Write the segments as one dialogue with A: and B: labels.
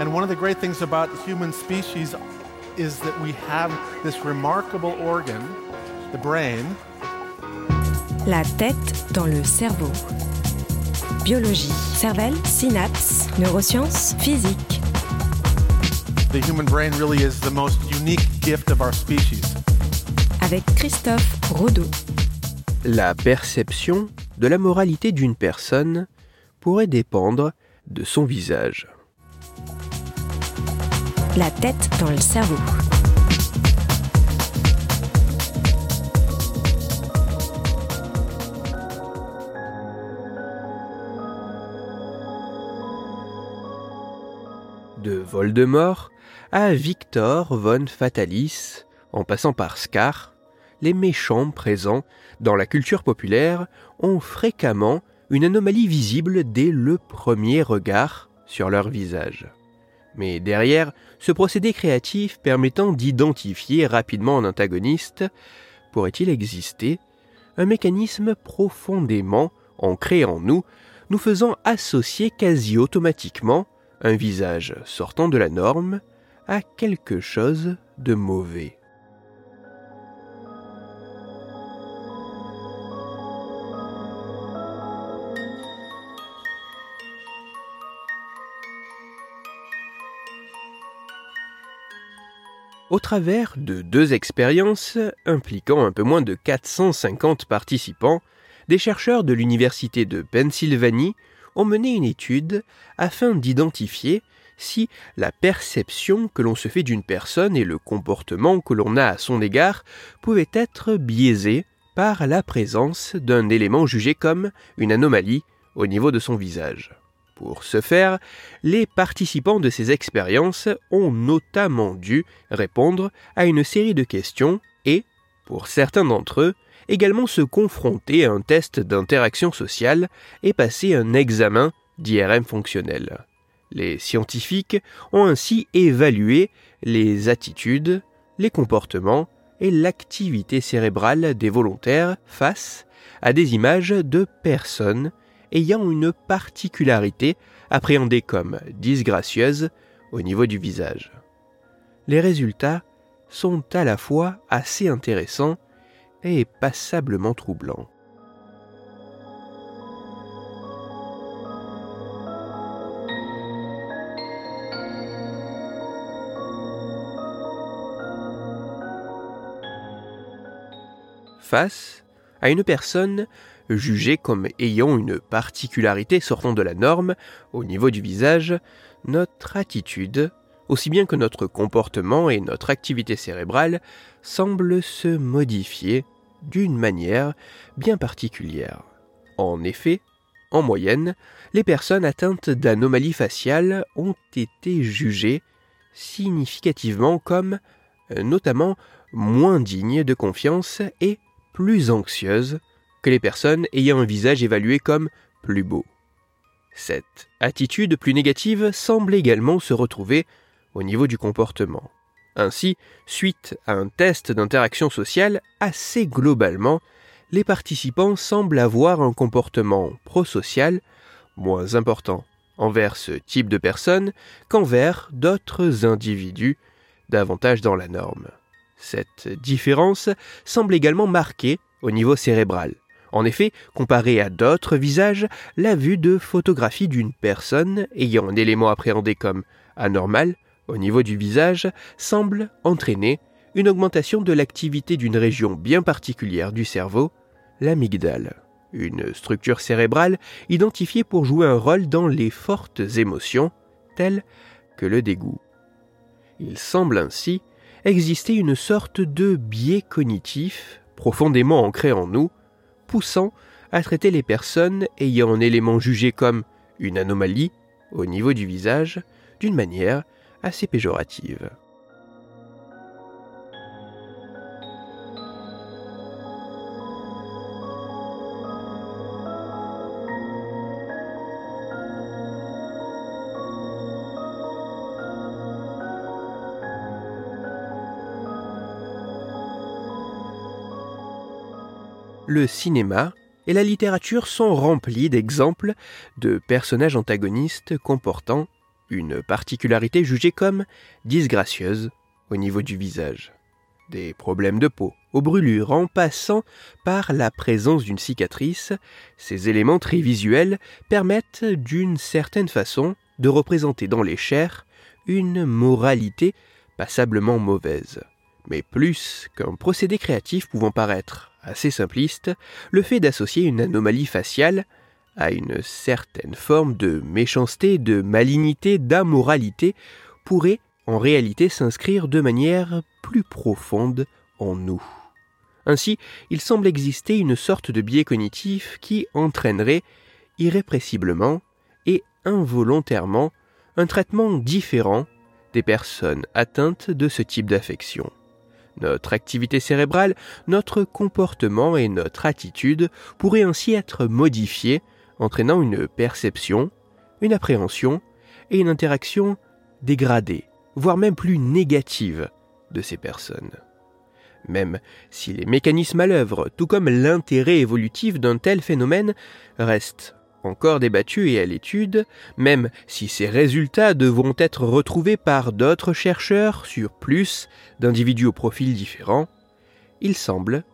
A: And one of the great things about the human species is that we have this remarkable organ, the brain.
B: La tête dans le cerveau. Biologie, cervelle, synapses, neurosciences, physique.
A: The human brain really is the most unique gift of our species.
B: Avec Christophe Rodeau.
C: La perception de la moralité d'une personne pourrait dépendre de son visage.
B: La tête dans le cerveau.
C: De Voldemort à Victor von Fatalis, en passant par Scar, les méchants présents dans la culture populaire ont fréquemment une anomalie visible dès le premier regard sur leur visage. Mais derrière ce procédé créatif permettant d'identifier rapidement un antagoniste, pourrait-il exister? Un mécanisme profondément ancré en nous, nous faisant associer quasi automatiquement un visage sortant de la norme à quelque chose de mauvais. Au travers de deux expériences impliquant un peu moins de 450 participants, des chercheurs de l'Université de Pennsylvanie ont mené une étude afin d'identifier si la perception que l'on se fait d'une personne et le comportement que l'on a à son égard pouvaient être biaisés par la présence d'un élément jugé comme une anomalie au niveau de son visage. Pour ce faire, les participants de ces expériences ont notamment dû répondre à une série de questions et, pour certains d'entre eux, également se confronter à un test d'interaction sociale et passer un examen d'IRM fonctionnel. Les scientifiques ont ainsi évalué les attitudes, les comportements et l'activité cérébrale des volontaires face à des images de personnes ayant une particularité appréhendée comme disgracieuse au niveau du visage. Les résultats sont à la fois assez intéressants et passablement troublants. Face à une personne jugée comme ayant une particularité sortant de la norme au niveau du visage, notre attitude, aussi bien que notre comportement et notre activité cérébrale, semblent se modifier d'une manière bien particulière. En effet, en moyenne, les personnes atteintes d'anomalies faciales ont été jugées significativement comme notamment moins dignes de confiance et plus anxieuses que les personnes ayant un visage évalué comme plus beau. Cette attitude plus négative semble également se retrouver au niveau du comportement. Ainsi, suite à un test d'interaction sociale, assez globalement, les participants semblent avoir un comportement prosocial moins important envers ce type de personnes qu'envers d'autres individus davantage dans la norme. Cette différence semble également marquée au niveau cérébral. En effet, comparé à d'autres visages, la vue de photographie d'une personne ayant un élément appréhendé comme anormal au niveau du visage semble entraîner une augmentation de l'activité d'une région bien particulière du cerveau, l'amygdale, une structure cérébrale identifiée pour jouer un rôle dans les fortes émotions telles que le dégoût. Il semble ainsi exister une sorte de biais cognitif profondément ancré en nous, poussant à traiter les personnes ayant un élément jugé comme une anomalie au niveau du visage d'une manière assez péjorative. Le cinéma et la littérature sont remplis d'exemples de personnages antagonistes comportant une particularité jugée comme disgracieuse au niveau du visage. Des problèmes de peau, aux brûlures, en passant par la présence d'une cicatrice, ces éléments très visuels permettent d'une certaine façon de représenter dans les chairs une moralité passablement mauvaise. Mais plus qu'un procédé créatif pouvant paraître assez simpliste, le fait d'associer une anomalie faciale à une certaine forme de méchanceté, de malignité, d'ammoralité pourrait en réalité s'inscrire de manière plus profonde en nous. Ainsi, il semble exister une sorte de biais cognitif qui entraînerait irrépressiblement et involontairement un traitement différent des personnes atteintes de ce type d'affection. Notre activité cérébrale, notre comportement et notre attitude pourraient ainsi être modifiés, entraînant une perception, une appréhension et une interaction dégradée, voire même plus négative de ces personnes. Même si les mécanismes à l'œuvre, tout comme l'intérêt évolutif d'un tel phénomène, restent encore débattus et à l'étude, même si ces résultats devront être retrouvés par d'autres chercheurs sur plus d'individus au profil différent, il semble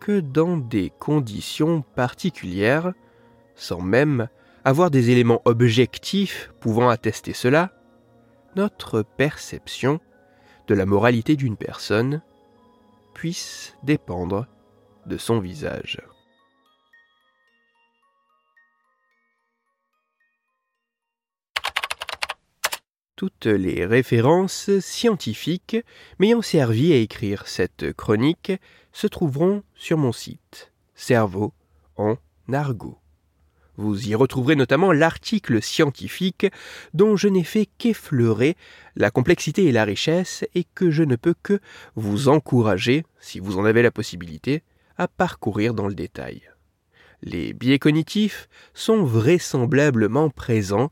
C: que dans des conditions particulières, sans même avoir des éléments objectifs pouvant attester cela, notre perception de la moralité d'une personne puisse dépendre de son visage. Toutes les références scientifiques m'ayant servi à écrire cette chronique se trouveront sur mon site Cerveau en argot. Vous y retrouverez notamment l'article scientifique dont je n'ai fait qu'effleurer la complexité et la richesse et que je ne peux que vous encourager, si vous en avez la possibilité, à parcourir dans le détail. Les biais cognitifs sont vraisemblablement présents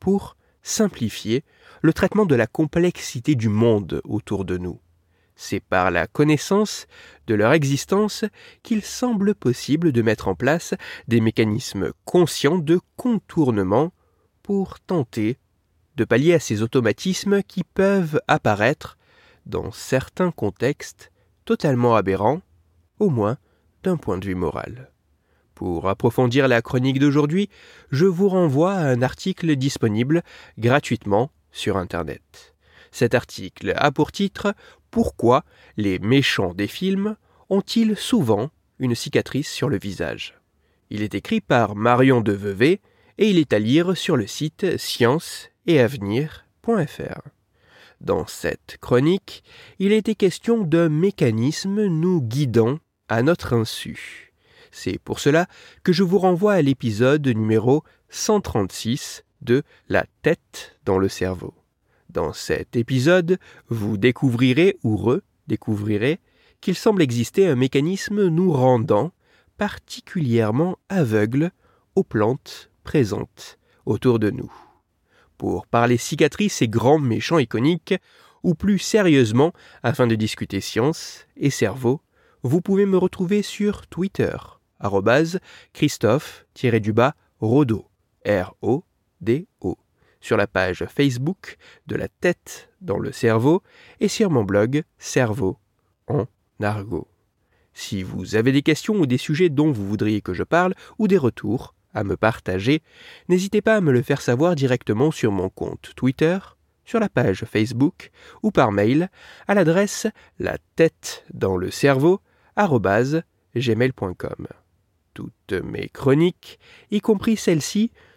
C: pour simplifier le traitement de la complexité du monde autour de nous. C'est par la connaissance de leur existence qu'il semble possible de mettre en place des mécanismes conscients de contournement pour tenter de pallier à ces automatismes qui peuvent apparaître dans certains contextes totalement aberrants, au moins d'un point de vue moral. Pour approfondir la chronique d'aujourd'hui, je vous renvoie à un article disponible gratuitement sur Internet. Cet article a pour titre Pourquoi les méchants des films ont-ils souvent une cicatrice sur le visage? Il est écrit par Marion de et il est à lire sur le site science et avenir.fr. Dans cette chronique, il était question d'un mécanisme nous guidant à notre insu. C'est pour cela que je vous renvoie à l'épisode numéro 136 de La tête dans le cerveau. Dans cet épisode, vous découvrirez ou redécouvrirez qu'il semble exister un mécanisme nous rendant particulièrement aveugles aux plantes présentes autour de nous. Pour parler cicatrices et grands méchants iconiques, ou plus sérieusement, afin de discuter science et cerveau, vous pouvez me retrouver sur Twitter Christophe-Rodo, R-O-D-O, sur la page Facebook de la tête dans le cerveau et sur mon blog Cerveau en argot. Si vous avez des questions ou des sujets dont vous voudriez que je parle ou des retours à me partager, n'hésitez pas à me le faire savoir directement sur mon compte Twitter, sur la page Facebook ou par mail à l'adresse la tête dans le cerveau gmail.com. Toutes mes chroniques, y compris celles-ci,